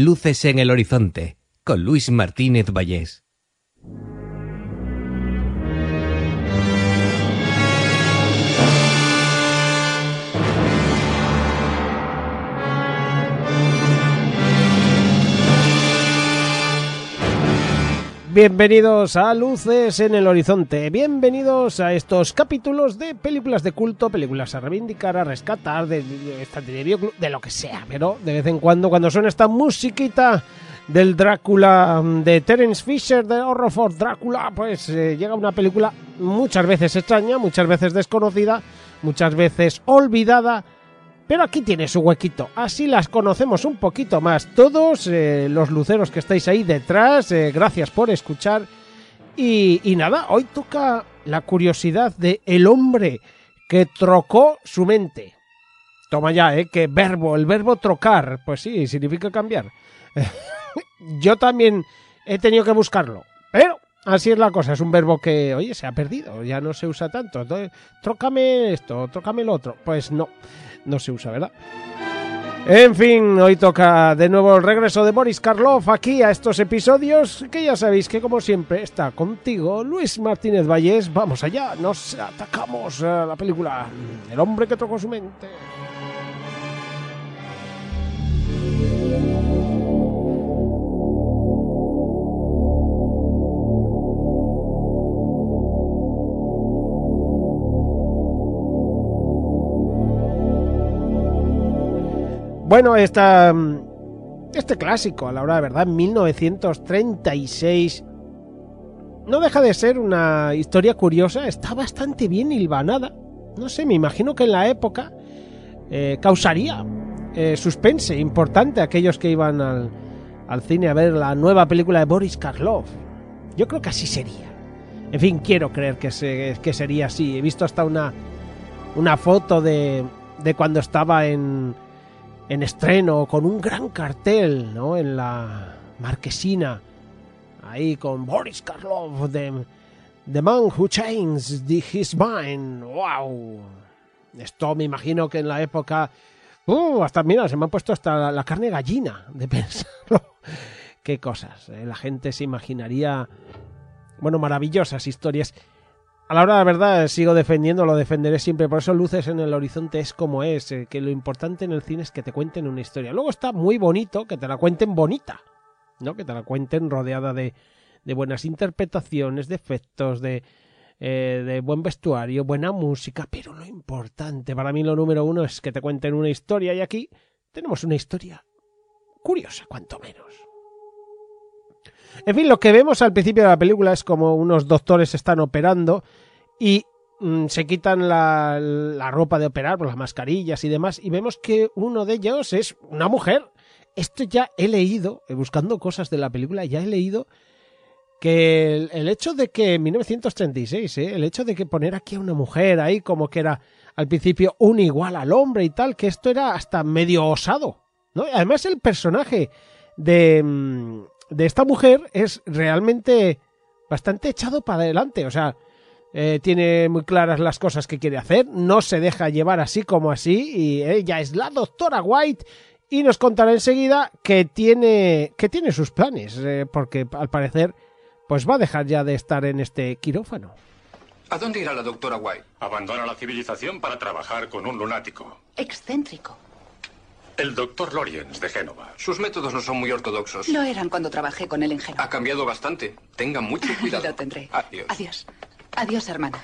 Luces en el horizonte con Luis Martínez Vallés. Bienvenidos a Luces en el Horizonte, bienvenidos a estos capítulos de películas de culto, películas a reivindicar, a rescatar, de, de, de, de lo que sea, pero de vez en cuando cuando suena esta musiquita del Drácula de Terence Fisher, de Horror for Drácula, pues eh, llega una película muchas veces extraña, muchas veces desconocida, muchas veces olvidada, pero aquí tiene su huequito. Así las conocemos un poquito más. Todos eh, los luceros que estáis ahí detrás, eh, gracias por escuchar. Y, y, nada, hoy toca la curiosidad de el hombre que trocó su mente. Toma ya, ¿eh? Que verbo, el verbo trocar, pues sí, significa cambiar. Yo también he tenido que buscarlo, pero así es la cosa, es un verbo que, oye, se ha perdido, ya no se usa tanto. Entonces, trócame esto, trócame lo otro. Pues no no se usa, ¿verdad? En fin, hoy toca de nuevo el regreso de Boris Karloff aquí a estos episodios, que ya sabéis que como siempre está contigo Luis Martínez Vallés. Vamos allá, nos atacamos a la película El hombre que tocó su mente. Bueno, esta, este clásico, a la hora de verdad, 1936, no deja de ser una historia curiosa, está bastante bien hilvanada. No sé, me imagino que en la época eh, causaría eh, suspense importante a aquellos que iban al, al, cine a ver la nueva película de Boris Karloff. Yo creo que así sería. En fin, quiero creer que, que sería así. He visto hasta una, una foto de, de cuando estaba en en estreno con un gran cartel, ¿no? En la marquesina, ahí con Boris Karloff, The, the Man Who Changed His Mind. ¡Wow! Esto me imagino que en la época... Uh, hasta, mira, se me ha puesto hasta la, la carne gallina de pensarlo. Qué cosas. ¿eh? La gente se imaginaría, bueno, maravillosas historias a la hora la verdad sigo defendiendo, lo defenderé siempre, por eso Luces en el Horizonte es como es, eh, que lo importante en el cine es que te cuenten una historia. Luego está muy bonito que te la cuenten bonita, ¿no? Que te la cuenten rodeada de, de buenas interpretaciones, de efectos, de, eh, de buen vestuario, buena música, pero lo importante, para mí lo número uno es que te cuenten una historia y aquí tenemos una historia curiosa, cuanto menos. En fin, lo que vemos al principio de la película es como unos doctores están operando y mmm, se quitan la, la, ropa de operar, pues las mascarillas y demás, y vemos que uno de ellos es una mujer. Esto ya he leído, buscando cosas de la película, ya he leído que el, el hecho de que en 1936, ¿eh? el hecho de que poner aquí a una mujer ahí como que era al principio un igual al hombre y tal, que esto era hasta medio osado. ¿no? Además el personaje de, mm, de esta mujer es realmente bastante echado para adelante. O sea, eh, tiene muy claras las cosas que quiere hacer, no se deja llevar así como así, y ella es la doctora White. Y nos contará enseguida que tiene, que tiene sus planes, eh, porque al parecer pues va a dejar ya de estar en este quirófano. ¿A dónde irá la doctora White? Abandona la civilización para trabajar con un lunático. Excéntrico. El doctor Loriens de Génova. Sus métodos no son muy ortodoxos. Lo eran cuando trabajé con él en Génova. Ha cambiado bastante. Tenga mucho cuidado. Lo tendré. Adiós. Adiós. Adiós, hermana.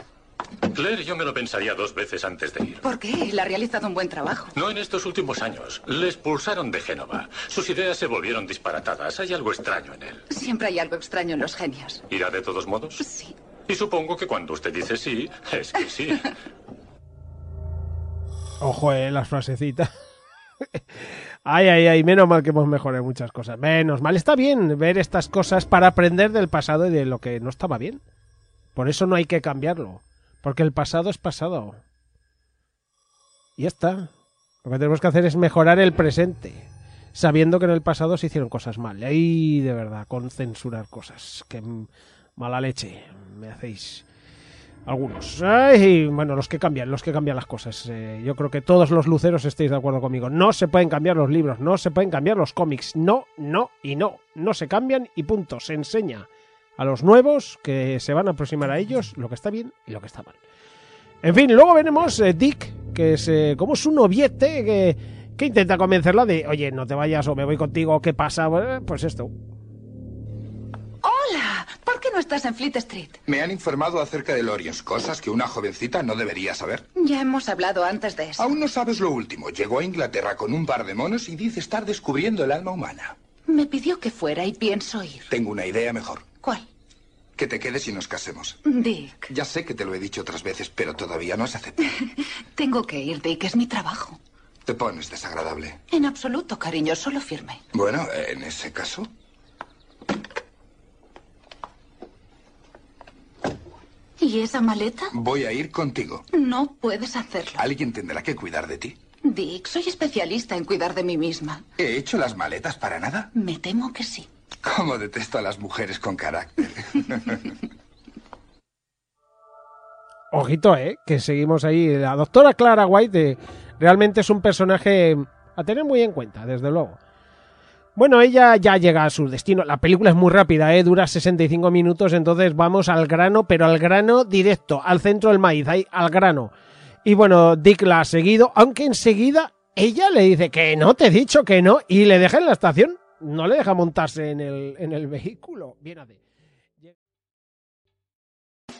Claire, yo me lo pensaría dos veces antes de ir. ¿Por qué? Él ha realizado un buen trabajo. No en estos últimos años. Le expulsaron de Génova. Sus ideas se volvieron disparatadas. Hay algo extraño en él. Siempre hay algo extraño en los genios. ¿Irá de todos modos? Sí. Y supongo que cuando usted dice sí, es que sí. Ojo, eh, las frasecitas. Ay, ay, ay, menos mal que hemos mejorado muchas cosas. Menos mal, está bien ver estas cosas para aprender del pasado y de lo que no estaba bien. Por eso no hay que cambiarlo, porque el pasado es pasado. Y ya está. Lo que tenemos que hacer es mejorar el presente, sabiendo que en el pasado se hicieron cosas mal. Y de verdad, con censurar cosas. Que mala leche me hacéis algunos. Ay, bueno, los que cambian, los que cambian las cosas. Eh, yo creo que todos los luceros estéis de acuerdo conmigo. No se pueden cambiar los libros, no se pueden cambiar los cómics. No, no y no. No se cambian y punto. Se enseña a los nuevos que se van a aproximar a ellos lo que está bien y lo que está mal. En fin, luego veremos eh, Dick, que es eh, como su noviete, que, que intenta convencerla de, oye, no te vayas o me voy contigo, ¿qué pasa? Pues esto. Hola, ¿por qué no estás en Fleet Street? Me han informado acerca de Loriens, cosas que una jovencita no debería saber. Ya hemos hablado antes de eso. Aún no sabes lo último. Llegó a Inglaterra con un par de monos y dice estar descubriendo el alma humana. Me pidió que fuera y pienso ir. Tengo una idea mejor. ¿Cuál? Que te quedes y nos casemos. Dick, Ya sé que te lo he dicho otras veces, pero todavía no has aceptado. tengo que ir, Dick, es mi trabajo. Te pones desagradable. En absoluto, cariño, solo firme. Bueno, en ese caso, ¿Y esa maleta? voy a ir contigo. No puedes hacerlo. Alguien tendrá que cuidar de ti. Dick, soy especialista en cuidar de mí misma. ¿He hecho las maletas para nada? Me temo que sí. Cómo detesto a las mujeres con carácter. Ojito, ¿eh? Que seguimos ahí. La doctora Clara White eh, realmente es un personaje a tener muy en cuenta, desde luego. Bueno, ella ya llega a su destino. La película es muy rápida, ¿eh? dura 65 minutos, entonces vamos al grano, pero al grano directo, al centro del maíz, ahí, al grano. Y bueno, Dick la ha seguido, aunque enseguida ella le dice que no, te he dicho que no, y le deja en la estación. No le deja montarse en el, en el vehículo. Bien hace.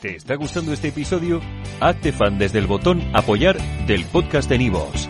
¿Te está gustando este episodio? Hazte fan desde el botón Apoyar del podcast de Nivos.